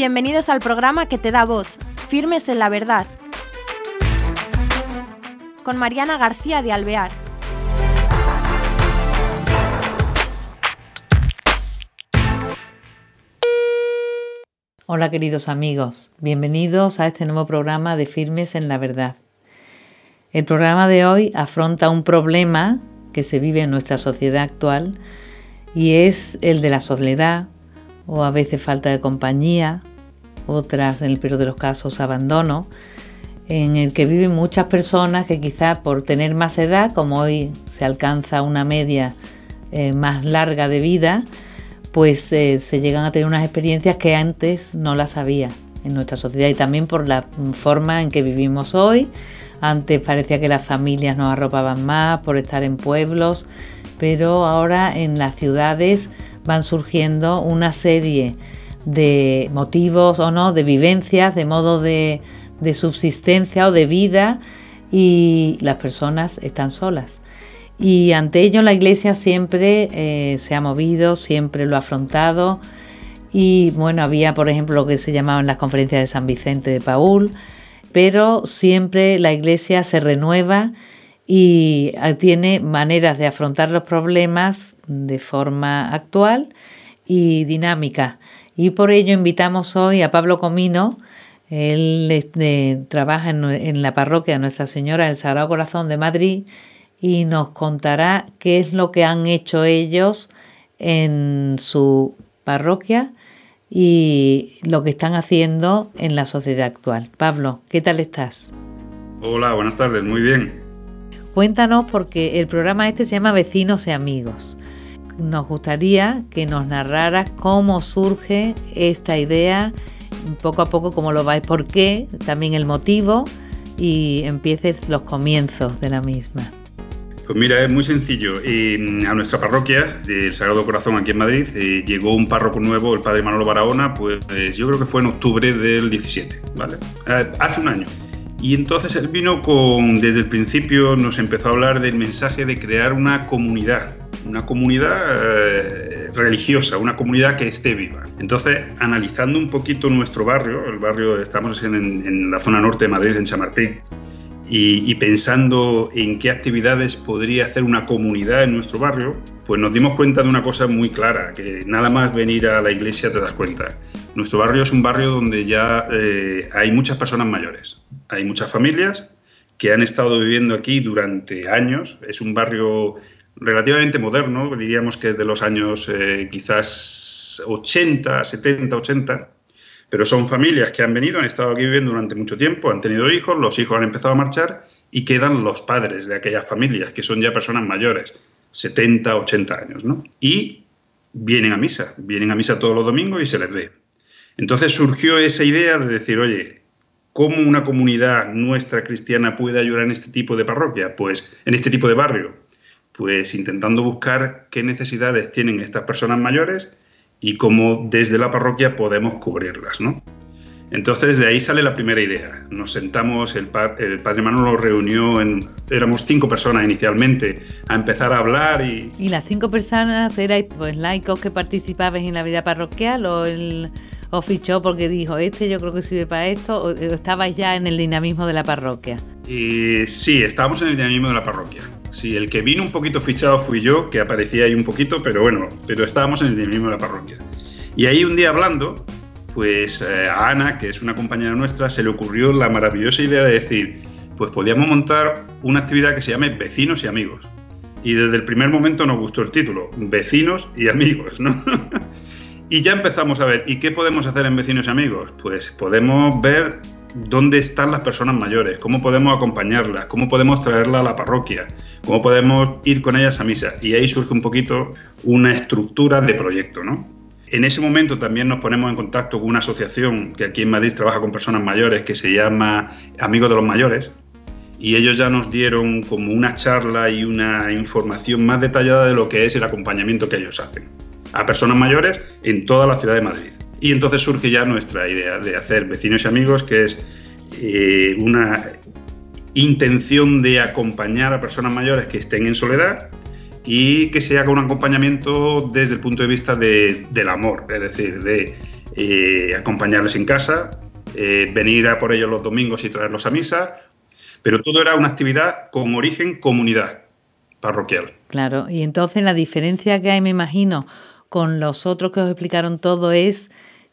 Bienvenidos al programa que te da voz, Firmes en la Verdad, con Mariana García de Alvear. Hola queridos amigos, bienvenidos a este nuevo programa de Firmes en la Verdad. El programa de hoy afronta un problema que se vive en nuestra sociedad actual y es el de la soledad o a veces falta de compañía, otras en el peor de los casos abandono, en el que viven muchas personas que quizás por tener más edad, como hoy se alcanza una media eh, más larga de vida, pues eh, se llegan a tener unas experiencias que antes no las había en nuestra sociedad y también por la forma en que vivimos hoy. Antes parecía que las familias nos arropaban más por estar en pueblos, pero ahora en las ciudades van surgiendo una serie de motivos o no, de vivencias, de modo de, subsistencia o de vida y las personas están solas. Y ante ello la Iglesia siempre eh, se ha movido, siempre lo ha afrontado. Y bueno, había por ejemplo lo que se llamaban las conferencias de San Vicente de Paul, pero siempre la Iglesia se renueva y ah, tiene maneras de afrontar los problemas de forma actual y dinámica. Y por ello invitamos hoy a Pablo Comino, él trabaja en, la parroquia Nuestra Señora del Sagrado Corazón de Madrid y nos contará qué es lo que han hecho ellos en su parroquia y lo que están haciendo en la sociedad actual. Pablo, ¿qué tal estás? Hola, buenas tardes, muy bien. Cuéntanos porque el programa este se llama Vecinos y Amigos. Nos gustaría que nos narraras cómo surge esta idea, poco a poco cómo lo vais, por qué, también el motivo y empieces los comienzos de la misma. Pues mira, es muy sencillo. a nuestra parroquia del Sagrado Corazón aquí en Madrid eh, llegó un párroco nuevo, el padre Manolo Barahona, pues yo creo que fue en octubre del 17, ¿vale? Eh, hace un año. Y entonces él vino con, desde el principio nos empezó a hablar del mensaje de crear una comunidad, una comunidad eh, religiosa, una comunidad que esté viva. Entonces, analizando un poquito nuestro barrio, el barrio, estamos en, la zona norte de Madrid, en Chamartín, y, y, pensando en qué actividades podría hacer una comunidad en nuestro barrio, pues nos dimos cuenta de una cosa muy clara, que nada más venir a la iglesia te das cuenta. Nuestro barrio es un barrio donde ya eh, hay muchas personas mayores, hay muchas familias que han estado viviendo aquí durante años, es un barrio relativamente moderno, diríamos que de los años eh, quizás 80, 70, 80, pero son familias que han venido, han estado aquí viviendo durante mucho tiempo, han tenido hijos, los hijos han empezado a marchar y quedan los padres de aquellas familias, que son ya personas mayores, 70, 80 años, ¿no? Y vienen a misa, vienen a misa todos los domingos y se les ve. Entonces surgió esa idea de decir, oye, ¿cómo una comunidad nuestra cristiana puede ayudar en este tipo de parroquia? Pues en este tipo de barrio. Pues intentando buscar qué necesidades tienen estas personas mayores y cómo desde la parroquia podemos cubrirlas, ¿no? Entonces de ahí sale la primera idea. Nos sentamos, el, el padre Manolo reunió, en, éramos cinco personas inicialmente, a empezar a hablar y... ¿Y las cinco personas eran pues, laicos que participabais en la vida parroquial o, el, o fichó porque dijo, este yo creo que sirve para esto, o estabais ya en el dinamismo de la parroquia? Y, sí, estábamos en el dinamismo de la parroquia. Sí, el que vino un poquito fichado fui yo, que aparecía ahí un poquito, pero bueno, pero estábamos en el dinamismo de la parroquia. Y ahí un día hablando, pues eh, a Ana, que es una compañera nuestra, se le ocurrió la maravillosa idea de decir, pues podíamos montar una actividad que se llame Vecinos y Amigos. Y desde el primer momento nos gustó el título, Vecinos y Amigos, ¿no? y ya empezamos a ver, ¿y qué podemos hacer en Vecinos y Amigos? Pues podemos ver dónde están las personas mayores, cómo podemos acompañarlas, cómo podemos traerlas a la parroquia, cómo podemos ir con ellas a misa. Y ahí surge un poquito una estructura de proyecto, ¿no? En ese momento también nos ponemos en contacto con una asociación que aquí en Madrid trabaja con personas mayores que se llama Amigos de los Mayores y ellos ya nos dieron como una charla y una información más detallada de lo que es el acompañamiento que ellos hacen a personas mayores en toda la ciudad de Madrid. Y entonces surge ya nuestra idea de hacer vecinos y amigos, que es eh, una intención de acompañar a personas mayores que estén en soledad y que se haga un acompañamiento desde el punto de vista del amor, es decir, de eh, acompañarles en casa, eh, venir a por ellos los domingos y traerlos a misa, pero todo era una actividad con origen comunidad parroquial. Claro, y entonces la diferencia que hay, me imagino, con los otros que os explicaron todo es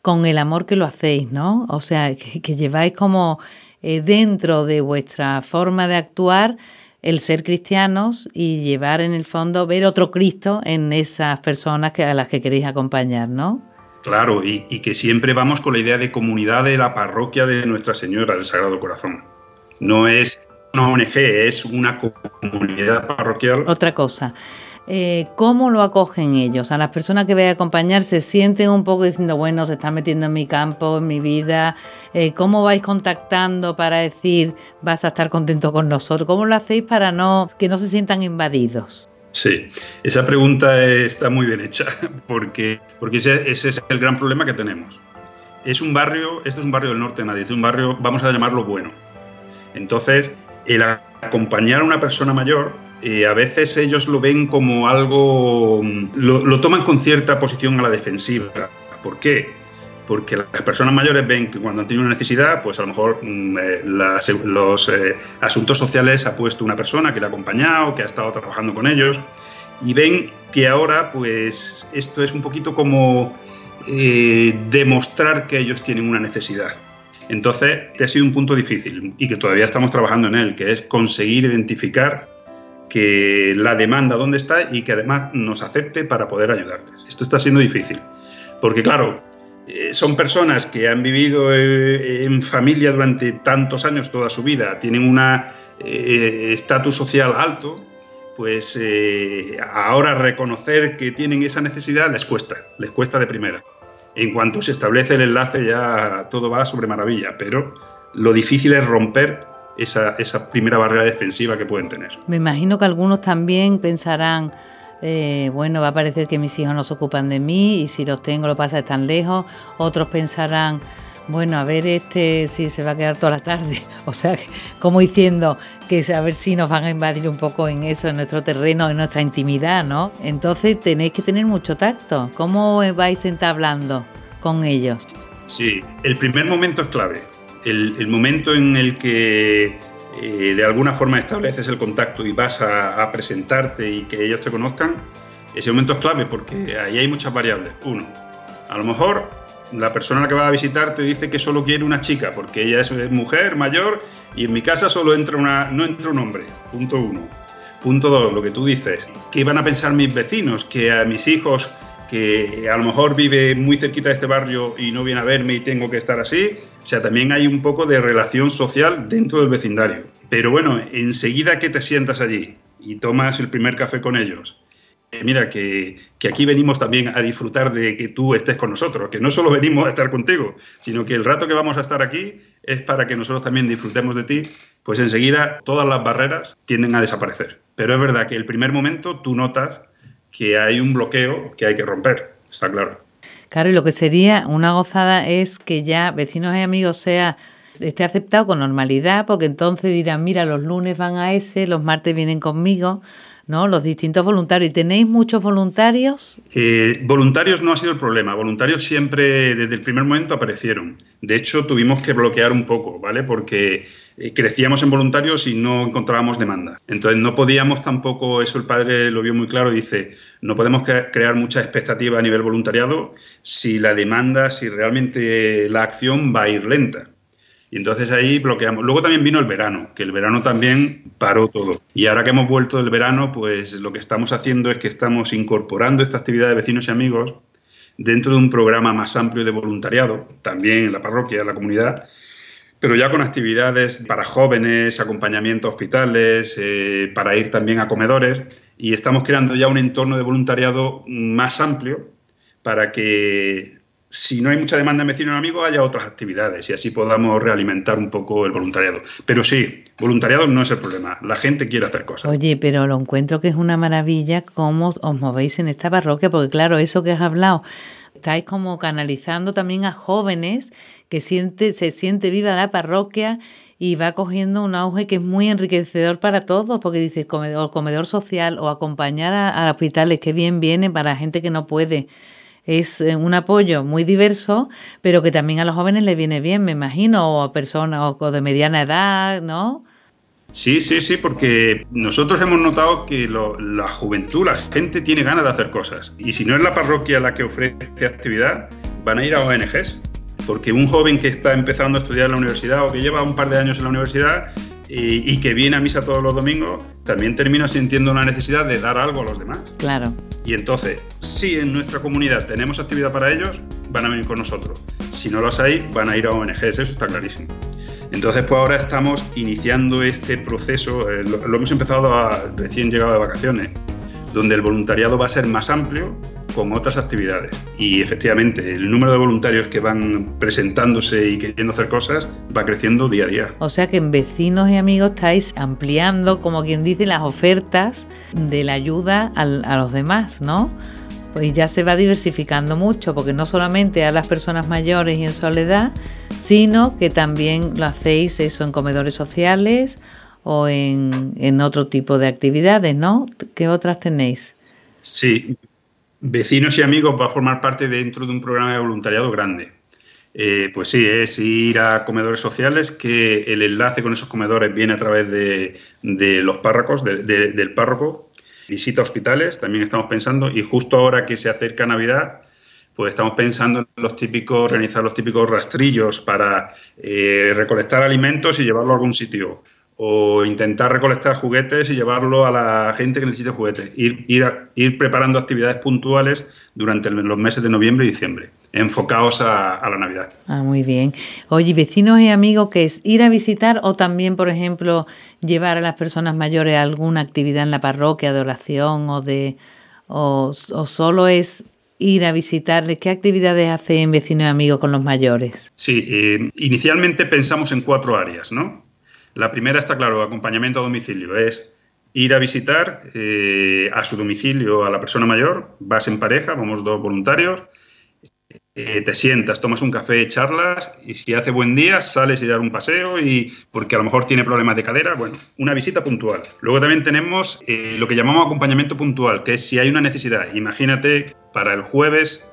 con el amor que lo hacéis, ¿no? O sea, que, lleváis como eh, dentro de vuestra forma de actuar el ser cristianos y llevar en el fondo, ver otro Cristo en esas personas que, a las que queréis acompañar, ¿no? Claro, y, que siempre vamos con la idea de comunidad de la parroquia de Nuestra Señora del Sagrado Corazón. No es una ONG, es una comunidad parroquial. Otra cosa, eh, ¿cómo lo acogen ellos? A las personas que vayan a acompañar se sienten un poco diciendo, bueno, se están metiendo en mi campo, en mi vida. Eh, ¿Cómo vais contactando para decir, vas a estar contento con nosotros? ¿Cómo lo hacéis para no que no se sientan invadidos? Sí, esa pregunta está muy bien hecha, porque, porque ese, ese es el gran problema que tenemos. Es un barrio, este es un barrio del norte de Madrid, es un barrio, vamos a llamarlo bueno. Entonces, el acompañar a una persona mayor, eh, a veces ellos lo ven como algo, lo, toman con cierta posición a la defensiva. ¿Por qué? Porque las personas mayores ven que cuando han tenido una necesidad, pues a lo mejor mm, eh, los eh, asuntos sociales ha puesto una persona que le ha acompañado, que ha estado trabajando con ellos, y ven que ahora, pues esto es un poquito como demostrar que ellos tienen una necesidad. Entonces, ha sido un punto difícil y que todavía estamos trabajando en él, que es conseguir identificar la demanda dónde está y que además nos acepte para poder ayudarles. Esto está siendo difícil, porque claro, eh, son personas que han vivido eh, en familia durante tantos años, toda su vida, tienen un eh, estatus social alto, pues ahora reconocer que tienen esa necesidad les cuesta, les cuesta de primera en cuanto se establece el enlace ya todo va sobre maravilla, pero lo difícil es romper esa, primera barrera defensiva que pueden tener. Me imagino que algunos también pensarán, eh, bueno, va a parecer que mis hijos no se ocupan de mí y si los tengo lo pasa tan lejos. Otros pensarán, bueno, a ver este si se va a quedar toda la tarde. O sea, como diciendo que a ver si nos van a invadir un poco en eso, en nuestro terreno, en nuestra intimidad, ¿no? Entonces tenéis que tener mucho tacto. ¿Cómo vais entablando con ellos? Sí, el primer momento es clave. El, momento en el que eh, de alguna forma estableces el contacto y vas a, a presentarte y que ellos te conozcan, ese momento es clave porque ahí hay muchas variables. Uno, a lo mejor la persona que va a visitar te dice que solo quiere una chica porque ella es mujer mayor y en mi casa solo entra una, no entra un hombre. Punto uno. Punto dos, lo que tú dices. ¿Qué van a pensar mis vecinos? Que a mis hijos, que a lo mejor vive muy cerquita de este barrio y no viene a verme y tengo que estar así. O sea, también hay un poco de relación social dentro del vecindario. Pero bueno, enseguida que te sientas allí y tomas el primer café con ellos eh, mira, que, aquí venimos también a disfrutar de que tú estés con nosotros, que no solo venimos a estar contigo, sino que el rato que vamos a estar aquí es para que nosotros también disfrutemos de ti, pues enseguida todas las barreras tienden a desaparecer. Pero es verdad que el primer momento tú notas que hay un bloqueo que hay que romper, está claro. Claro, y lo que sería una gozada es que ya vecinos y amigos sea esté aceptado con normalidad, porque entonces dirán, mira, los lunes van a ese, los martes vienen conmigo, ¿no? Los distintos voluntarios. ¿Y tenéis muchos voluntarios? Eh, voluntarios no ha sido el problema. Voluntarios siempre, desde el primer momento, aparecieron. De hecho, tuvimos que bloquear un poco, ¿vale? Porque eh, crecíamos en voluntarios y no encontrábamos demanda. Entonces, no podíamos tampoco, eso el padre lo vio muy claro, dice, no podemos crear mucha expectativa a nivel voluntariado si la demanda, si realmente la acción va a ir lenta. Y entonces ahí bloqueamos. Luego también vino el verano, que el verano también paró todo. Y ahora que hemos vuelto del verano, pues lo que estamos haciendo es que estamos incorporando esta actividad de vecinos y amigos dentro de un programa más amplio de voluntariado, también en la parroquia, en la comunidad, pero ya con actividades para jóvenes, acompañamiento a hospitales, eh, para ir también a comedores, y estamos creando ya un entorno de voluntariado más amplio para que si no hay mucha demanda en vecinos amigos, haya otras actividades y así podamos realimentar un poco el voluntariado. Pero sí, voluntariado no es el problema, la gente quiere hacer cosas. Oye, pero lo encuentro que es una maravilla cómo os movéis en esta parroquia, porque claro, eso que has hablado, estáis como canalizando también a jóvenes que siente, se siente viva la parroquia y va cogiendo un auge que es muy enriquecedor para todos, porque dices comedor, comedor social o acompañar a, a hospitales, que bien viene para gente que no puede es eh, un apoyo muy diverso, pero que también a los jóvenes les viene bien, me imagino, o a personas o de mediana edad, ¿no? Sí, sí, sí, porque nosotros hemos notado que la juventud, la gente tiene ganas de hacer cosas. Y si no es la parroquia la que ofrece actividad, van a ir a ONGs. Porque un joven que está empezando a estudiar en la universidad o que lleva un par de años en la universidad y, que viene a misa todos los domingos, también termina sintiendo la necesidad de dar algo a los demás. Claro. Y entonces, si en nuestra comunidad tenemos actividad para ellos, van a venir con nosotros. Si no los hay, van a ir a ONGs, eso está clarísimo. Entonces, pues ahora estamos iniciando este proceso, eh, lo, hemos empezado a, recién llegado de vacaciones, donde el voluntariado va a ser más amplio con otras actividades. Y efectivamente, el número de voluntarios que van presentándose y queriendo hacer cosas va creciendo día a día. O sea que en vecinos y amigos estáis ampliando, como quien dice, las ofertas de la ayuda a los demás, ¿no? Pues ya se va diversificando mucho, porque no solamente a las personas mayores y en soledad, sino que también lo hacéis eso en comedores sociales o en, en otro tipo de actividades, ¿no? ¿Qué otras tenéis? Sí, vecinos y amigos va a formar parte dentro de un programa de voluntariado grande. Eh, pues sí, es ir a comedores sociales, que el enlace con esos comedores viene a través de, los párrocos, del párroco. Visita hospitales, también estamos pensando, y justo ahora que se acerca Navidad, pues estamos pensando en los típicos, organizar los típicos rastrillos para eh, recolectar alimentos y llevarlo a algún sitio. O intentar recolectar juguetes y llevarlo a la gente que necesite juguetes. Ir, ir, ir preparando actividades puntuales durante los meses de noviembre y diciembre, enfocados a, la Navidad. Ah, muy bien. Oye, vecinos y amigos, ¿qué es ir a visitar o también, por ejemplo, llevar a las personas mayores a alguna actividad en la parroquia de oración o de o, o solo es ir a visitarles? ¿Qué actividades hacen vecinos y amigos con los mayores? Sí, eh, inicialmente pensamos en cuatro áreas, ¿no? La primera está claro, acompañamiento a domicilio, es ir a visitar eh, a su domicilio a la persona mayor, vas en pareja, vamos dos voluntarios, eh, te sientas, tomas un café, charlas y si hace buen día sales y dar un paseo y porque a lo mejor tiene problemas de cadera, bueno, una visita puntual. Luego también tenemos eh, lo que llamamos acompañamiento puntual, que es si hay una necesidad. Imagínate, para el jueves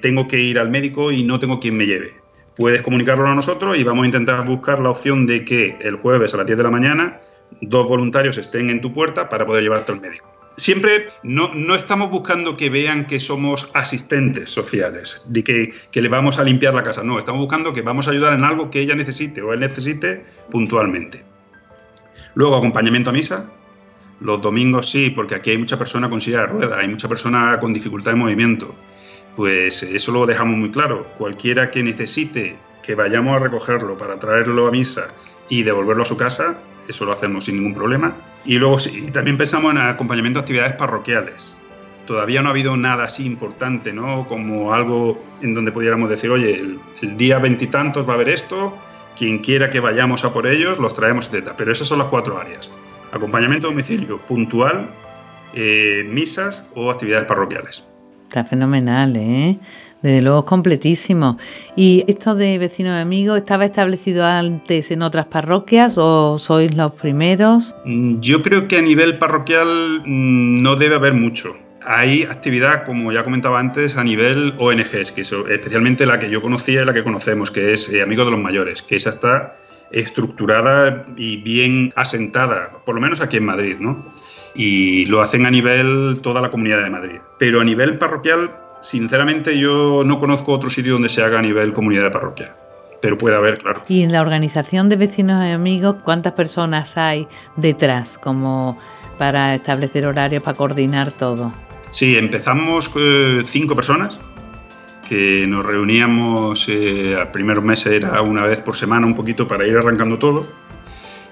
tengo que ir al médico y no tengo quien me lleve. Puedes comunicarlo a nosotros y vamos a intentar buscar la opción de que el jueves a las 10 de la mañana dos voluntarios estén en tu puerta para poder llevarte al médico siempre no, no, estamos buscando que vean que somos asistentes sociales, de que, que, le vamos a limpiar la casa. No, estamos buscando que vamos a ayudar en algo que ella necesite o él necesite puntualmente. Luego, acompañamiento a misa. Los domingos sí, porque aquí hay mucha persona con silla de ruedas, hay mucha persona con dificultad de movimiento. Pues eso lo dejamos muy claro. Cualquiera que necesite que vayamos a recogerlo para traerlo a misa y devolverlo a su casa, eso lo hacemos sin ningún problema. Y luego sí, también pensamos en acompañamiento de actividades parroquiales. Todavía no ha habido nada así importante, ¿no? Como algo en donde pudiéramos decir, oye, el, día veintitantos va a haber esto, quien quiera que vayamos a por ellos, los traemos, etc. Pero esas son las cuatro áreas. Acompañamiento a domicilio, puntual, eh, misas o actividades parroquiales. Está fenomenal, ¿eh? Desde luego es completísimo. ¿Y esto de vecinos y amigos estaba establecido antes en otras parroquias o sois los primeros? Mm, yo creo que a nivel parroquial mm, no debe haber mucho. Hay actividad, como ya comentaba antes, a nivel ONGs, que especialmente la que yo conocía y la que conocemos, que es eh, Amigos de los Mayores, que esa está estructurada y bien asentada, por lo menos aquí en Madrid, ¿no? Y lo hacen a nivel toda la comunidad de Madrid. Pero a nivel parroquial Sinceramente yo no conozco otro sitio donde se haga a nivel comunidad de parroquia, pero puede haber, claro. Y en la organización de vecinos y amigos, ¿cuántas personas hay detrás como para establecer horarios, para coordinar todo? Sí, empezamos eh, cinco personas que nos reuníamos, eh, al primer mes era una vez por semana un poquito para ir arrancando todo.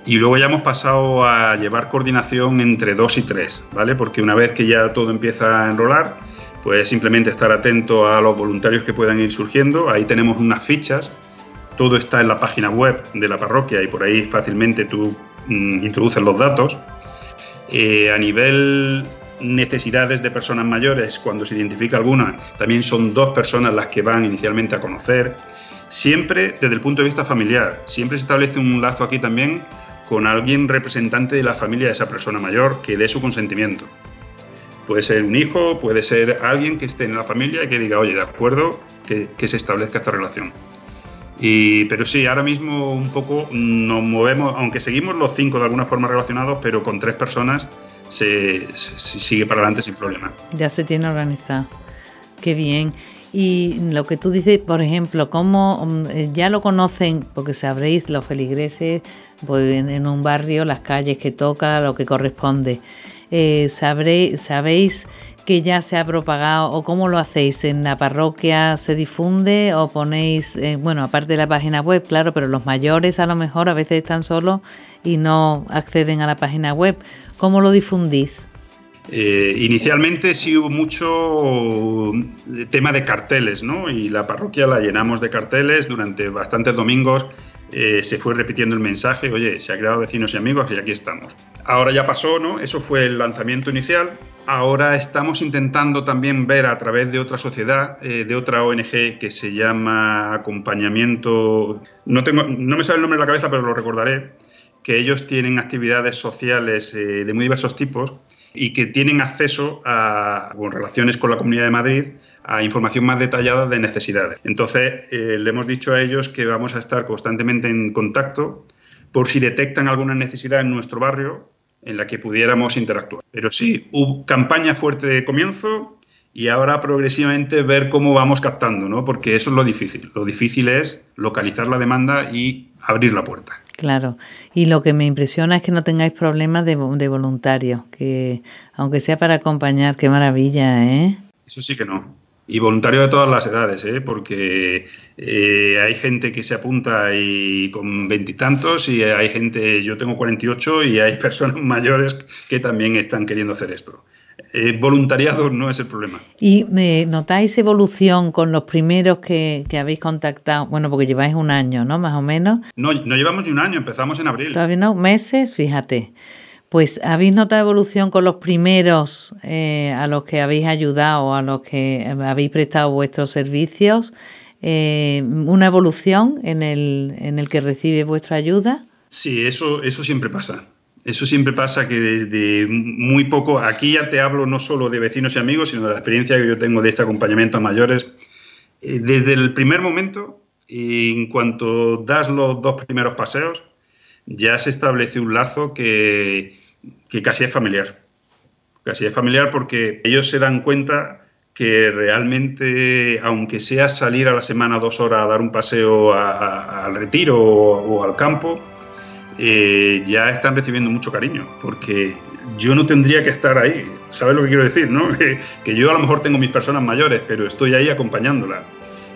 Y luego ya hemos pasado a llevar coordinación entre dos y tres, ¿vale? Porque una vez que ya todo empieza a enrolar, pues simplemente estar atento a los voluntarios que puedan ir surgiendo. Ahí tenemos unas fichas, todo está en la página web de la parroquia y por ahí fácilmente tú mm, introduces los datos. Eh, a nivel necesidades de personas mayores, cuando se identifica alguna, también son dos personas las que van inicialmente a conocer. Siempre desde el punto de vista familiar, siempre se establece un lazo aquí también con alguien representante de la familia de esa persona mayor que dé su consentimiento Puede ser un hijo, puede ser alguien que esté en la familia y que diga, oye, de acuerdo, que, que se establezca esta relación. Y, pero sí, ahora mismo un poco nos movemos, aunque seguimos los cinco de alguna forma relacionados, pero con tres personas se, se sigue para adelante sin problema. Ya se tiene organizado. Qué bien. Y lo que tú dices, por ejemplo, cómo mm, eh, ya lo conocen, porque sabréis los feligreses pues, en, un barrio, las calles que toca, lo que corresponde. Eh, ¿Sabéis que ya se ha propagado o cómo lo hacéis? ¿En la parroquia se difunde o ponéis, eh, bueno, aparte de la página web, claro, pero los mayores a lo mejor a veces están solos y no acceden a la página web. ¿Cómo lo difundís? Eh, inicialmente sí hubo mucho eh, tema de carteles, ¿no? Y la parroquia la llenamos de carteles durante bastantes domingos. Eh, se fue repitiendo el mensaje, oye, se ha creado vecinos y amigos y aquí estamos. Ahora ya pasó, ¿no? Eso fue el lanzamiento inicial. Ahora estamos intentando también ver a través de otra sociedad, de otra ONG que se llama Acompañamiento. No, tengo, no me sale el nombre de la cabeza, pero lo recordaré. Que ellos tienen actividades sociales de muy diversos tipos y que tienen acceso a, con relaciones con la Comunidad de Madrid, a información más detallada de necesidades. Entonces, eh, le hemos dicho a ellos que vamos a estar constantemente en contacto por si detectan alguna necesidad en nuestro barrio en la que pudiéramos interactuar. Pero sí, hubo campaña fuerte de comienzo y ahora progresivamente ver cómo vamos captando, ¿no? Porque eso es lo difícil. Lo difícil es localizar la demanda y abrir la puerta. Claro, y lo que me impresiona es que no tengáis problemas de, de voluntarios, que aunque sea para acompañar, qué maravilla, ¿eh? Eso sí que no. Y voluntarios de todas las edades, ¿eh? porque eh, hay gente que se apunta y con veintitantos y, y hay gente, yo tengo 48 y hay personas mayores que también están queriendo hacer esto. Eh, voluntariado no es el problema. ¿Y me notáis evolución con los primeros que, habéis contactado? Bueno, porque lleváis un año, ¿no? Más o menos. No, no llevamos ni un año, empezamos en abril. Todavía no, meses, fíjate. Pues habéis notado evolución con los primeros eh, a los que habéis ayudado, a los que habéis prestado vuestros servicios, eh, una evolución en el, en el que recibe vuestra ayuda. Sí, eso, eso siempre pasa. Eso siempre pasa que desde muy poco, aquí ya te hablo no solo de vecinos y amigos, sino de la experiencia que yo tengo de este acompañamiento a mayores. Eh, desde el primer momento, en cuanto das los dos primeros paseos, ya se establece un lazo que, que casi es familiar. Casi es familiar porque ellos se dan cuenta que realmente, aunque sea salir a la semana dos horas a dar un paseo al retiro o al campo, eh, ya están recibiendo mucho cariño, porque yo no tendría que estar ahí, ¿sabes lo que quiero decir? No? que yo a lo mejor tengo mis personas mayores, pero estoy ahí acompañándola.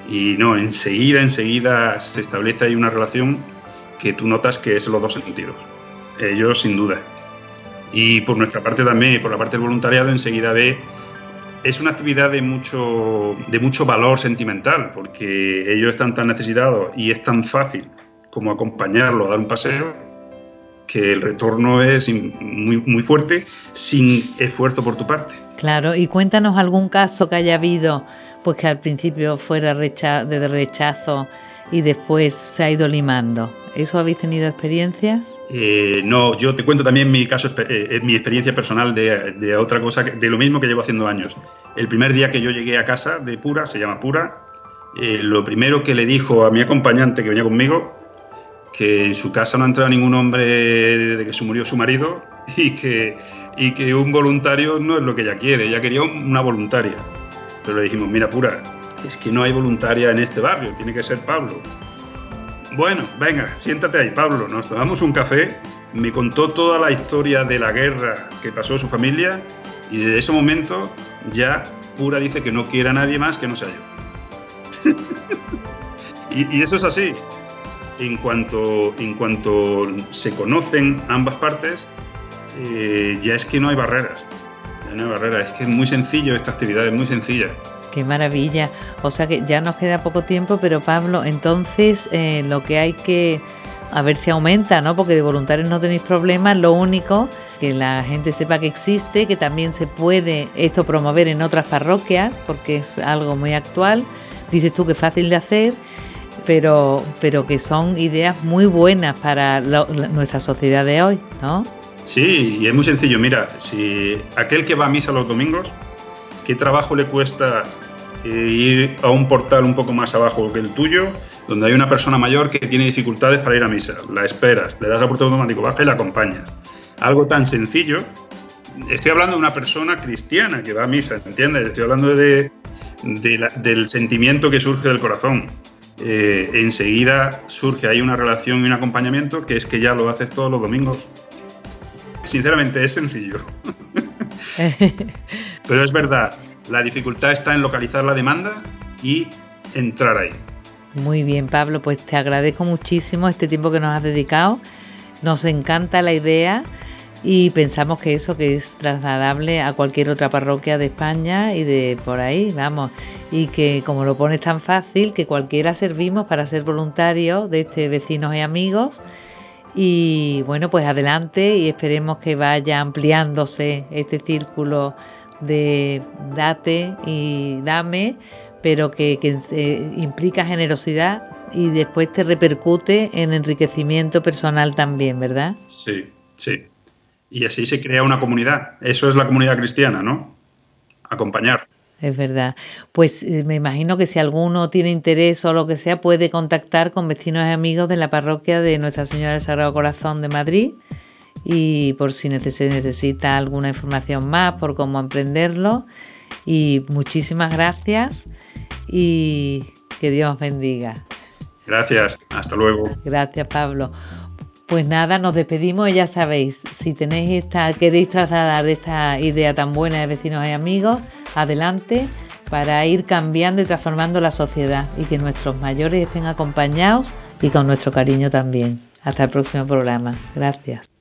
Y no, enseguida, enseguida se establece ahí una relación que tú notas que es los dos sentidos. Ellos sin duda. Y por nuestra parte también, por la parte del voluntariado, enseguida ve es una actividad de mucho, de mucho valor sentimental, porque ellos están tan necesitados y es tan fácil como acompañarlo a dar un paseo, que el retorno es muy, muy fuerte sin esfuerzo por tu parte. Claro, y cuéntanos algún caso que haya habido, pues que al principio fuera de rechazo y después se ha ido limando. ¿Eso habéis tenido experiencias? Eh, no, yo te cuento también mi caso, eh, mi experiencia personal de, de, otra cosa, de lo mismo que llevo haciendo años. El primer día que yo llegué a casa de Pura, se llama Pura, eh, lo primero que le dijo a mi acompañante que venía conmigo que en su casa no ha entrado ningún hombre desde que se murió su marido y que, y que un voluntario no es lo que ella quiere, ella quería una voluntaria. Pero le dijimos, mira, pura, es que no hay voluntaria en este barrio, tiene que ser Pablo. Bueno, venga, siéntate ahí, Pablo, nos tomamos un café, me contó toda la historia de la guerra que pasó su familia y desde ese momento ya Pura dice que no quiere a nadie más que no sea yo. y, y eso es así, en cuanto, en cuanto se conocen ambas partes, eh, ya es que no hay barreras. Ya no hay barreras, es que es muy sencillo esta actividad, es muy sencilla. Qué maravilla. O sea que ya nos queda poco tiempo, pero Pablo, entonces eh, lo que hay que a ver si aumenta, ¿no? Porque de voluntarios no tenéis problemas, lo único que la gente sepa que existe, que también se puede esto promover en otras parroquias, porque es algo muy actual. Dices tú que fácil de hacer pero, pero que son ideas muy buenas para nuestra sociedad de hoy, ¿no? Sí, y es muy sencillo. Mira, si aquel que va a misa los domingos, ¿qué trabajo le cuesta eh, ir a un portal un poco más abajo que el tuyo, donde hay una persona mayor que tiene dificultades para ir a misa? La esperas, le das a puerto automático, baja y la acompañas. Algo tan sencillo. Estoy hablando de una persona cristiana que va a misa, ¿entiendes? Estoy hablando de, del sentimiento que surge del corazón. Eh, enseguida surge ahí una relación y un acompañamiento que es que ya lo haces todos los domingos. Sinceramente, es sencillo. Pero es verdad, la dificultad está en localizar la demanda y entrar ahí. Muy bien, Pablo, pues te agradezco muchísimo este tiempo que nos has dedicado. Nos encanta la idea y pensamos que eso que es trasladable a cualquier otra parroquia de España y de por ahí, vamos, y que como lo pones tan fácil, que cualquiera servimos para ser voluntarios de este vecinos y amigos. Y bueno, pues adelante y esperemos que vaya ampliándose este círculo de date y dame, pero que, eh, implica generosidad y después te repercute en enriquecimiento personal también, ¿verdad? Sí, sí. Y así se crea una comunidad. Eso es la comunidad cristiana, ¿no? Acompañar. Es verdad. Pues eh, me imagino que si alguno tiene interés o lo que sea, puede contactar con vecinos y amigos de la parroquia de Nuestra Señora del Sagrado Corazón de Madrid y por si necesita alguna información más por cómo emprenderlo. Y muchísimas gracias y que Dios bendiga. Gracias, hasta luego. Gracias, Pablo. Pues nada, nos despedimos ya sabéis, si tenéis esta, queréis trasladar esta idea tan buena de vecinos y amigos, adelante para ir cambiando y transformando la sociedad y que nuestros mayores estén acompañados y con nuestro cariño también. Hasta el próximo programa. Gracias.